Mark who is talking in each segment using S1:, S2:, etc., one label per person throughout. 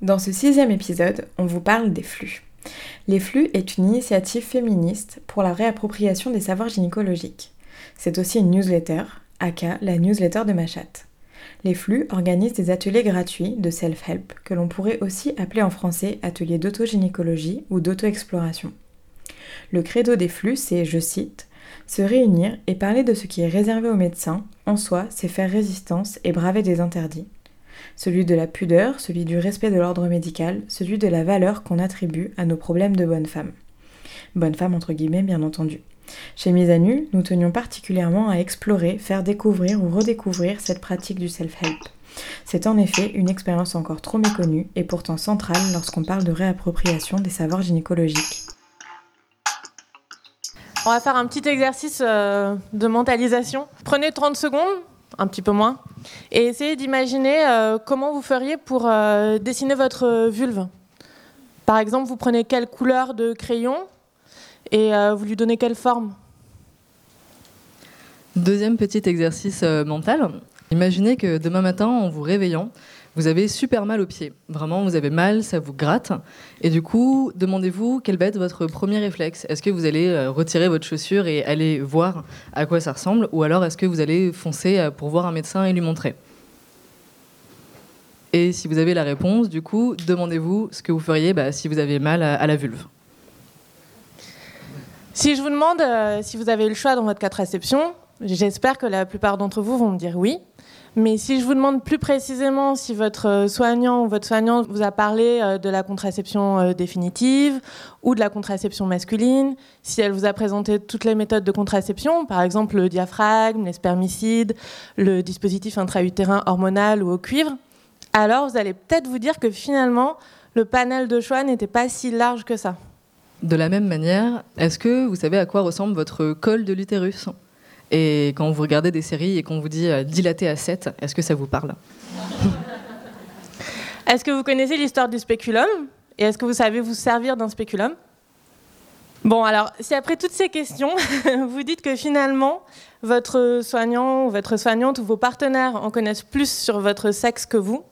S1: Dans ce sixième épisode, on vous parle des flux. Les flux est une initiative féministe pour la réappropriation des savoirs gynécologiques. C'est aussi une newsletter, aka la newsletter de Machat. Les flux organisent des ateliers gratuits de self-help que l'on pourrait aussi appeler en français ateliers d'autogynécologie ou d'auto-exploration. Le credo des flux, c'est, je cite, se réunir et parler de ce qui est réservé aux médecins, en soi, c'est faire résistance et braver des interdits celui de la pudeur, celui du respect de l'ordre médical, celui de la valeur qu'on attribue à nos problèmes de bonne femme. Bonne femme entre guillemets bien entendu. Chez Mise à Nu, nous tenions particulièrement à explorer, faire découvrir ou redécouvrir cette pratique du self-help. C'est en effet une expérience encore trop méconnue et pourtant centrale lorsqu'on parle de réappropriation des savoirs gynécologiques.
S2: On va faire un petit exercice euh, de mentalisation. Prenez 30 secondes un petit peu moins. Et essayez d'imaginer euh, comment vous feriez pour euh, dessiner votre vulve. Par exemple, vous prenez quelle couleur de crayon et euh, vous lui donnez quelle forme
S3: Deuxième petit exercice mental. Imaginez que demain matin, en vous réveillant, vous avez super mal aux pieds. Vraiment, vous avez mal, ça vous gratte. Et du coup, demandez-vous quel va être votre premier réflexe. Est-ce que vous allez euh, retirer votre chaussure et aller voir à quoi ça ressemble Ou alors est-ce que vous allez foncer euh, pour voir un médecin et lui montrer? Et si vous avez la réponse, du coup, demandez-vous ce que vous feriez bah, si vous avez mal à, la vulve.
S2: Si je vous demande euh, si vous avez eu le choix dans votre contraception, j'espère que la plupart d'entre vous vont me dire oui. Mais si je vous demande plus précisément si votre euh, soignant ou votre soignante vous a parlé euh, de la contraception euh, définitive ou de la contraception masculine, si elle vous a présenté toutes les méthodes de contraception, par exemple le diaphragme, les spermicides, le dispositif intra-utérin hormonal ou au cuivre, alors vous allez peut-être vous dire que finalement le panel de choix n'était pas si large que ça.
S3: De la même manière, est-ce que vous savez à quoi ressemble votre col de l'utérus? Et quand vous regardez des séries et qu'on vous dit euh, dilaté à 7, est-ce que ça vous parle?
S2: Est-ce que vous connaissez l'histoire du spéculum? Et est-ce que vous savez vous servir d'un spéculum? Bon, alors, si après toutes ces questions, vous dites que finalement, votre soignant ou votre soignante ou vos partenaires en connaissent plus sur votre sexe que vous,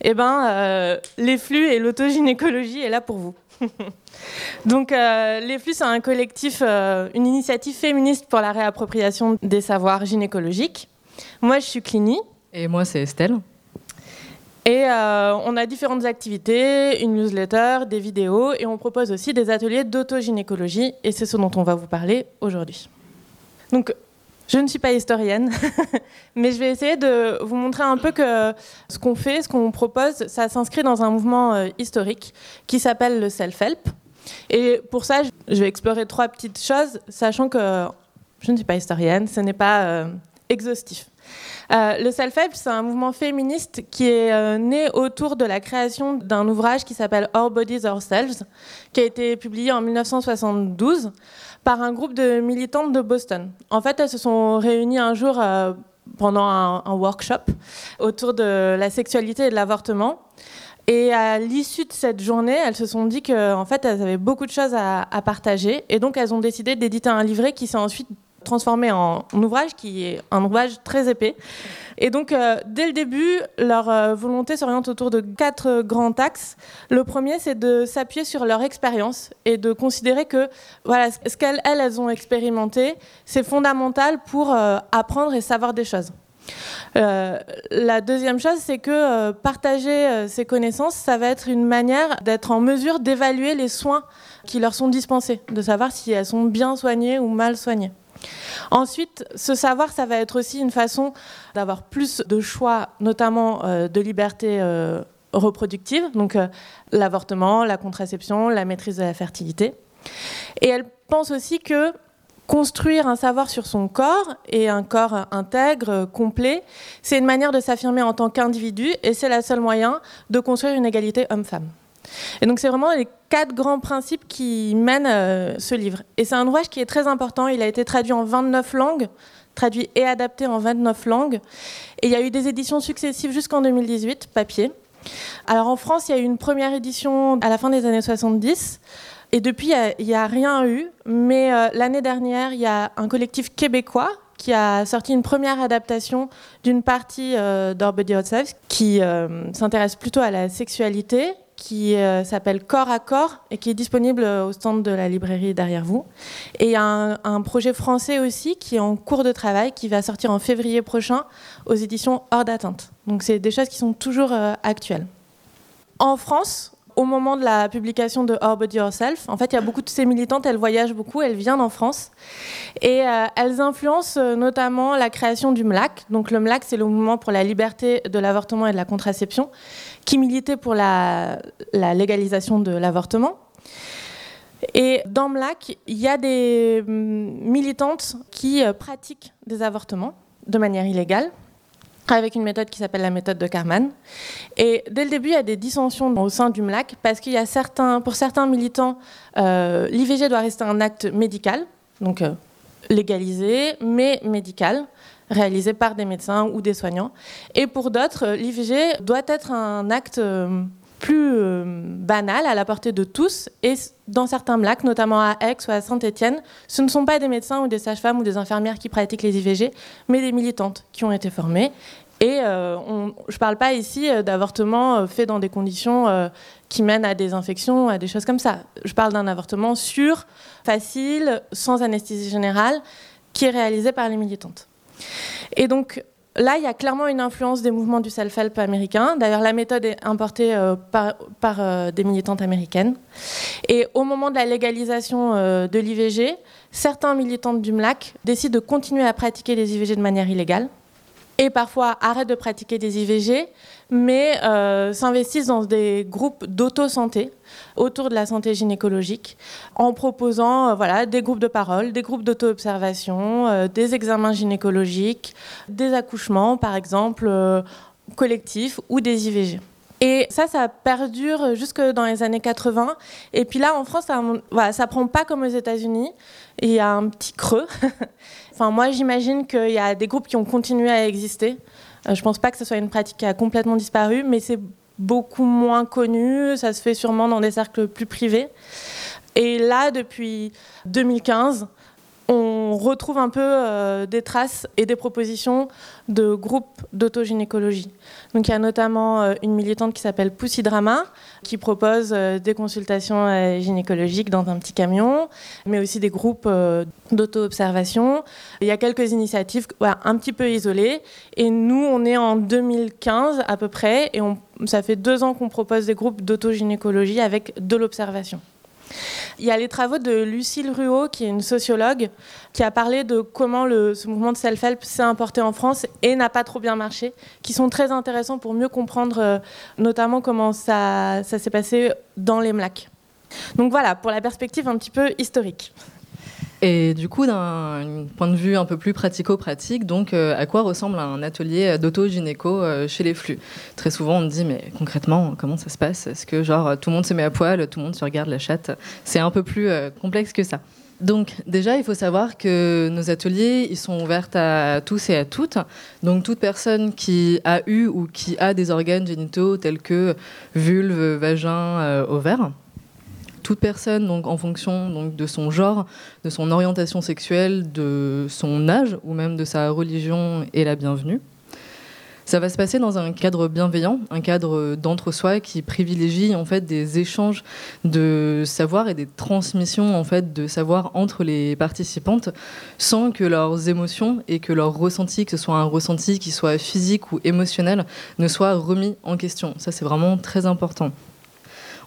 S2: eh ben, euh, les flux et l'autogynécologie est là pour vous. Donc, euh, Les Flux, c'est un collectif, euh, une initiative féministe pour la réappropriation des savoirs gynécologiques. Moi, je suis Clini.
S3: Et moi, c'est Estelle.
S2: Et euh, on a différentes activités, une newsletter, des vidéos, et on propose aussi des ateliers d'autogynécologie, et c'est ce dont on va vous parler aujourd'hui. Donc, je ne suis pas historienne, mais je vais essayer de vous montrer un peu que ce qu'on fait, ce qu'on propose, ça s'inscrit dans un mouvement historique qui s'appelle le self-help. Et pour ça, je vais explorer trois petites choses, sachant que je ne suis pas historienne, ce n'est pas euh, exhaustif. Euh, le self-help, c'est un mouvement féministe qui est euh, né autour de la création d'un ouvrage qui s'appelle Our Bodies Ourselves, qui a été publié en 1972 par un groupe de militantes de Boston. En fait, elles se sont réunies un jour pendant un, workshop autour de la sexualité et de l'avortement. Et à l'issue de cette journée, elles se sont dit qu'en en fait, elles avaient beaucoup de choses à, partager. Et donc, elles ont décidé d'éditer un livret qui s'est ensuite transformé en, ouvrage, qui est un ouvrage très épais. Et donc, euh, dès le début, leur euh, volonté s'oriente autour de quatre grands axes. Le premier, c'est de s'appuyer sur leur expérience et de considérer que voilà, ce qu'elles elles ont expérimenté, c'est fondamental pour euh, apprendre et savoir des choses. Euh, la deuxième chose, c'est que partager euh, ces connaissances, ça va être une manière d'être en mesure d'évaluer les soins qui leur sont dispensés, de savoir si elles sont bien soignées ou mal soignées. Ensuite, ce savoir, ça va être aussi une façon d'avoir plus de choix, notamment de liberté reproductive, donc l'avortement, la contraception, la maîtrise de la fertilité. Et elle pense aussi que construire un savoir sur son corps et un corps intègre, complet, c'est une manière de s'affirmer en tant qu'individu et c'est le seul moyen de construire une égalité homme-femme. Et donc c'est vraiment les quatre grands principes qui mènent euh, ce livre. Et c'est un ouvrage qui est très important, il a été traduit en 29 langues, traduit et adapté en 29 langues. Et il y a eu des éditions successives jusqu'en 2018, papier. Alors en France, il y a eu une première édition à la fin des années 70. Et depuis, il n'y a, rien eu. Mais euh, l'année dernière, il y a un collectif québécois qui a sorti une première adaptation d'une partie euh, d'Orbody qui euh, s'intéresse plutôt à la sexualité, qui euh, s'appelle Corps à Corps et qui est disponible au stand de la librairie derrière vous. Et il y a un, un, projet français aussi qui est en cours de travail, qui va sortir en février prochain aux éditions Hors d'atteinte. Donc c'est des choses qui sont toujours euh, actuelles. En France, au moment de la publication de Our Body Yourself, en fait, il y a beaucoup de ces militantes, elles voyagent beaucoup, elles viennent en France et euh, elles influencent euh, notamment la création du MLAC. Donc le MLAC, c'est le mouvement pour la liberté de l'avortement et de la contraception, qui militait pour la, la légalisation de l'avortement. Et dans MLAC, il y a des hum, militantes qui euh, pratiquent des avortements de manière illégale avec une méthode qui s'appelle la méthode de Karman. Et dès le début, il y a des dissensions au sein du MLAC parce qu'il y a certains, pour certains militants, euh, l'IVG doit rester un acte médical, donc euh, légalisé, mais médical, réalisé par des médecins ou des soignants. Et pour d'autres, euh, l'IVG doit être un acte plus euh, banal, à la portée de tous. Et dans certains MLAC, notamment à Aix ou à Saint-Étienne, ce ne sont pas des médecins ou des sages-femmes ou des infirmières qui pratiquent les IVG, mais des militantes qui ont été formées. Et euh, je ne parle pas ici euh, d'avortement euh, fait dans des conditions qui mènent à des infections, à des choses comme ça. Je parle d'un avortement sûr, facile, sans anesthésie générale, qui est réalisé par les militantes. Et donc, Là, il y a clairement une influence des mouvements du self-help américain. D'ailleurs, la méthode est importée euh, par, euh, des militantes américaines. Et au moment de la légalisation euh, de l'IVG, certains militants du MLAC décident de continuer à pratiquer les IVG de manière illégale et parfois arrêtent de pratiquer des IVG, mais euh, s'investissent dans des groupes d'auto-santé autour de la santé gynécologique, en proposant euh, voilà, des groupes de parole, des groupes d'auto-observation, euh, des examens gynécologiques, des accouchements, par exemple, euh, collectifs ou des IVG. Et ça, ça perdure jusque dans les années 80. Et puis là, en France, ça, voilà, prend pas comme aux États-Unis. Il y a un petit creux. enfin, moi, j'imagine qu'il y a des groupes qui ont continué à exister. Euh, je pense pas que ce soit une pratique qui a complètement disparu, mais c'est beaucoup moins connu. Ça se fait sûrement dans des cercles plus privés. Et là, depuis 2015, on retrouve un peu euh, des traces et des propositions de groupes d'autogynécologie. Donc il y a notamment euh, une militante qui s'appelle Pussy Drama, qui propose euh, des consultations gynécologiques dans un petit camion, mais aussi des groupes d'auto-observation. Il y a quelques initiatives un petit peu isolées. Et nous, on est en 2015 à peu près, et on, ça fait deux ans qu'on propose des groupes d'autogynécologie avec de l'observation. Il y a les travaux de Lucille Ruot, qui est une sociologue, qui a parlé de comment ce mouvement de self-help s'est importé en France et n'a pas trop bien marché, qui sont très intéressants pour mieux comprendre euh, notamment comment ça, ça s'est passé dans les MLAC. Donc voilà, pour la perspective un petit peu historique.
S3: Et du coup, d'un point de vue un peu plus pratico-pratique, donc euh, à quoi ressemble un atelier d'auto-gynéco euh, chez les flux? Très souvent, on me dit, mais concrètement, comment ça se passe? Est-ce que genre tout le monde se met à poil, tout le monde se regarde la chatte? C'est un peu plus euh, complexe que ça. Donc déjà, il faut savoir que nos ateliers, ils sont ouverts à tous et à toutes. Donc toute personne qui a eu ou qui a des organes génitaux tels que vulve, vagin, ovaire. Toute personne, donc en fonction donc, de son genre, de son orientation sexuelle, de son âge ou même de sa religion est la bienvenue. Ça va se passer dans un cadre bienveillant, un cadre d'entre-soi qui privilégie en fait des échanges de savoir et des transmissions en fait de savoir entre les participantes, sans que leurs émotions et que leurs ressentis, que ce soit un ressenti qui soit physique ou émotionnel, ne soient remis en question. Ça c'est vraiment très important.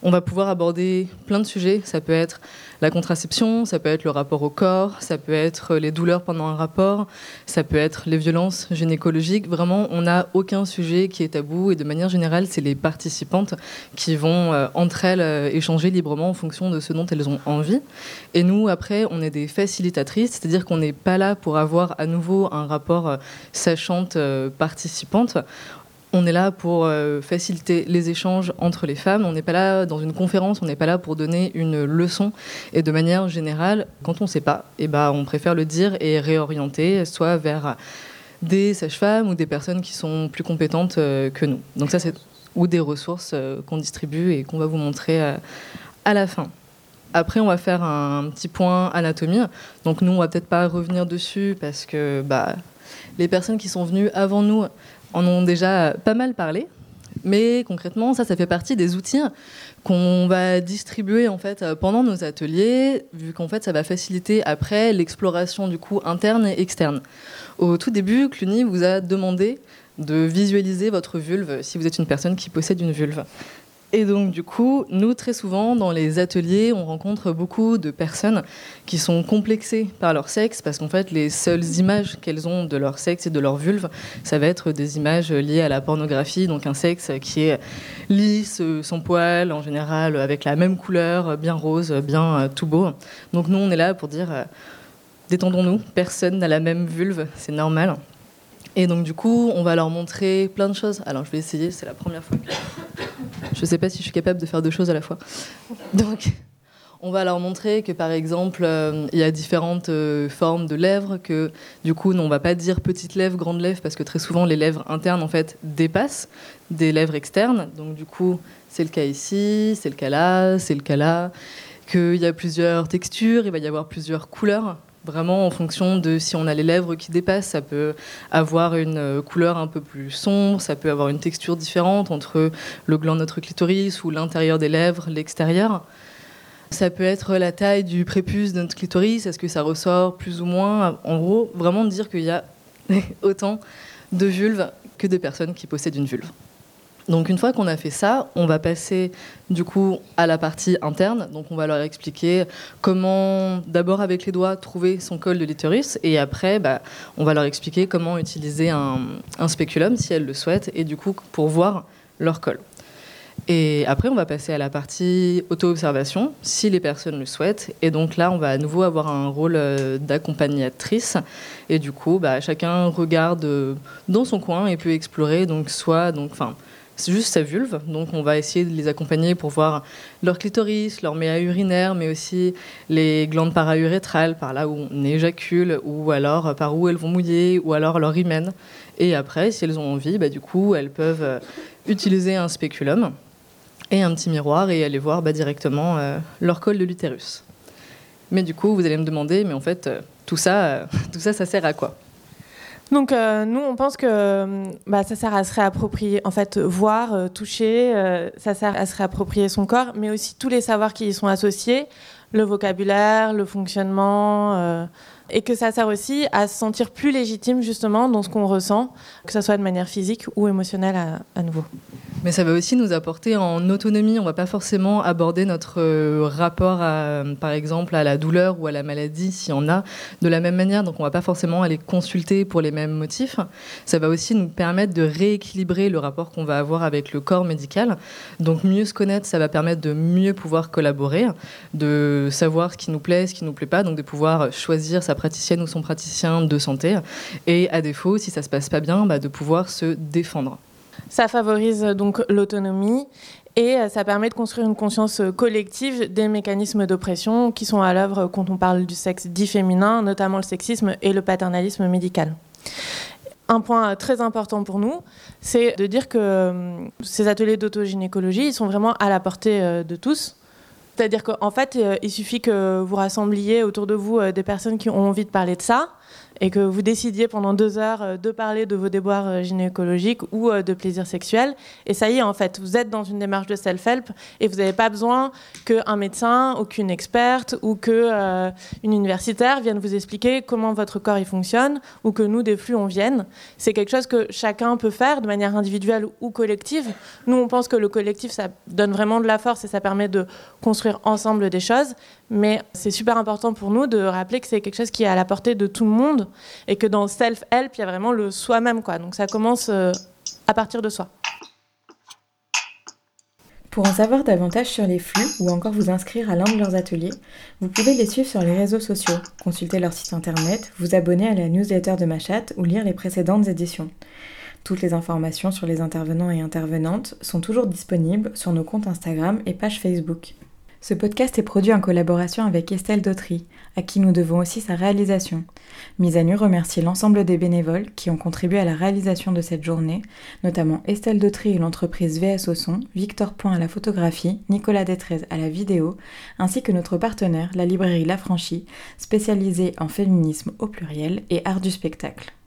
S3: On va pouvoir aborder plein de sujets. Ça peut être la contraception, ça peut être le rapport au corps, ça peut être les douleurs pendant un rapport, ça peut être les violences gynécologiques. Vraiment, on n'a aucun sujet qui est tabou et de manière générale, c'est les participantes qui vont euh, entre elles euh, échanger librement en fonction de ce dont elles ont envie. Et nous, après, on est des facilitatrices, c'est-à-dire qu'on n'est pas là pour avoir à nouveau un rapport euh, sachante-participante on est là pour euh, faciliter les échanges entre les femmes. On n'est pas là dans une conférence, on n'est pas là pour donner une leçon. Et de manière générale, quand on ne sait pas, eh ben, on préfère le dire et réorienter, soit vers des sages-femmes ou des personnes qui sont plus compétentes euh, que nous. Donc ça, c'est ou des ressources euh, qu'on distribue et qu'on va vous montrer à la fin. Après, on va faire un petit point anatomie. Donc nous, on va peut-être pas revenir dessus parce que bah, les personnes qui sont venues avant nous en ont déjà pas mal parlé. Mais concrètement, ça, ça fait partie des outils qu'on va distribuer en fait pendant nos ateliers, vu qu'en fait, ça va faciliter après l'exploration du coup interne et externe. Au tout début, Cluny vous a demandé de visualiser votre vulve si vous êtes une personne qui possède une vulve. Et donc, du coup, nous, très souvent, dans les ateliers, on rencontre beaucoup de personnes qui sont complexées par leur sexe, parce qu'en fait, les seules images qu'elles ont de leur sexe et de leur vulve, ça va être des images liées à la pornographie, donc un sexe qui est lisse, sans poil, en général, avec la même couleur, bien rose, bien euh, tout beau. Donc, nous, on est là pour dire, euh, détendons-nous, personne n'a la même vulve, c'est normal. Et donc, du coup, on va leur montrer plein de choses. Alors, je vais essayer, c'est la première fois que je ne sais pas si je suis capable de faire deux choses à la fois. Donc, on va leur montrer que, par exemple, euh, il y a différentes euh, formes de lèvres, que du coup, on ne va pas dire petite lèvre, grande lèvre, parce que très souvent, les lèvres internes, en fait, dépassent des lèvres externes. Donc, du coup, c'est le cas ici, c'est le cas là, c'est le cas là. Qu'il y a plusieurs textures, il va y avoir plusieurs couleurs vraiment en fonction de si on a les lèvres qui dépassent, ça peut avoir une euh, couleur un peu plus sombre, ça peut avoir une texture différente entre le gland de notre clitoris ou l'intérieur des lèvres, l'extérieur. Ça peut être la taille du prépuce de notre clitoris, est-ce que ça ressort plus ou moins? En gros, vraiment dire qu'il y a autant de vulves que de personnes qui possèdent une vulve. Donc une fois qu'on a fait ça, on va passer du coup à la partie interne. Donc on va leur expliquer comment, d'abord avec les doigts, trouver son col de l'utérus, et après, bah, on va leur expliquer comment utiliser un, un, spéculum si elles le souhaitent, et du coup pour voir leur col. Et après, on va passer à la partie auto-observation, si les personnes le souhaitent. Et donc là, on va à nouveau avoir un rôle euh, d'accompagnatrice. Et du coup, bah, chacun regarde euh, dans son coin et peut explorer, donc soit, donc, c'est juste sa vulve. Donc on va essayer de les accompagner pour voir leur clitoris, leur méa urinaire, mais aussi les glandes paraurétrales, par là où on éjacule, ou alors par où elles vont mouiller, ou alors leur hymen. Et après, si elles ont envie, bah, du coup, elles peuvent euh, utiliser un spéculum et un petit miroir et aller voir bah, directement euh, leur col de l'utérus. Mais du coup, vous allez me demander, mais en fait, euh, tout ça, tout ça, ça sert à quoi?
S2: Donc euh, nous, on pense que euh, bah, ça sert à se réapproprier, en fait, voir, euh, toucher, ça sert à se réapproprier son corps, mais aussi tous les savoirs qui y sont associés, le vocabulaire, le fonctionnement, et que ça sert aussi à se sentir plus légitime justement dans ce qu'on ressent, que ce soit de manière physique ou émotionnelle à nouveau.
S3: Mais ça va aussi nous apporter en autonomie. On ne va pas forcément aborder notre euh, rapport, par exemple, à la douleur ou à la maladie, s'il y en a, de la même manière. Donc on ne va pas forcément aller consulter pour les mêmes motifs. Ça va aussi nous permettre de rééquilibrer le rapport qu'on va avoir avec le corps médical. Donc mieux se connaître, ça va permettre de mieux pouvoir collaborer, de savoir ce qui nous plaît, ce qui ne nous plaît pas, donc de pouvoir choisir sa praticienne ou son praticien de santé. Et à défaut, si ça se passe pas bien, bah, de pouvoir se défendre.
S2: Ça favorise donc l'autonomie et ça permet de construire une conscience collective des mécanismes d'oppression qui sont à l'œuvre quand on parle du sexe dit féminin, notamment le sexisme et le paternalisme médical. Un point très important pour nous, c'est de dire que euh, ces ateliers d'autogynécologie, ils sont vraiment à la portée euh, de tous. C'est-à-dire qu'en fait, euh, il suffit que vous rassembliez autour de vous des personnes qui ont envie de parler de ça, et que vous décidiez pendant deux heures euh, de parler de vos déboires euh, gynécologiques ou euh, de plaisir sexuel. Et ça y est, en fait, vous êtes dans une démarche de self-help et vous n'avez pas besoin qu'un médecin ou qu'une experte ou qu'une universitaire vienne vous expliquer comment votre corps il fonctionne ou que nous, des flux, on vienne. C'est quelque chose que chacun peut faire de manière individuelle ou collective. Nous, on pense que le collectif, ça donne vraiment de la force et ça permet de construire ensemble des choses. Mais c'est super important pour nous de rappeler que c'est quelque chose qui est à la portée de tout le monde et que dans self-help, il y a vraiment le soi-même. Quoi. Donc ça commence euh, à partir de soi.
S1: Pour en savoir davantage sur les flux ou encore vous inscrire à l'un de leurs ateliers, vous pouvez les suivre sur les réseaux sociaux, consulter leur site internet, vous abonner à la newsletter de Machat ou lire les précédentes éditions. Toutes les informations sur les intervenants et intervenantes sont toujours disponibles sur nos comptes Instagram et page Facebook. Ce podcast est produit en collaboration avec Estelle Dautry, à qui nous devons aussi sa réalisation. Mise à nu remercie l'ensemble des bénévoles qui ont contribué à la réalisation de cette journée, notamment Estelle Dautry et l'entreprise VS au son, Victor Point à la photographie, Nicolas Détrez à la vidéo, ainsi que notre partenaire, la librairie La Franchie, spécialisée en féminisme au pluriel et art du spectacle.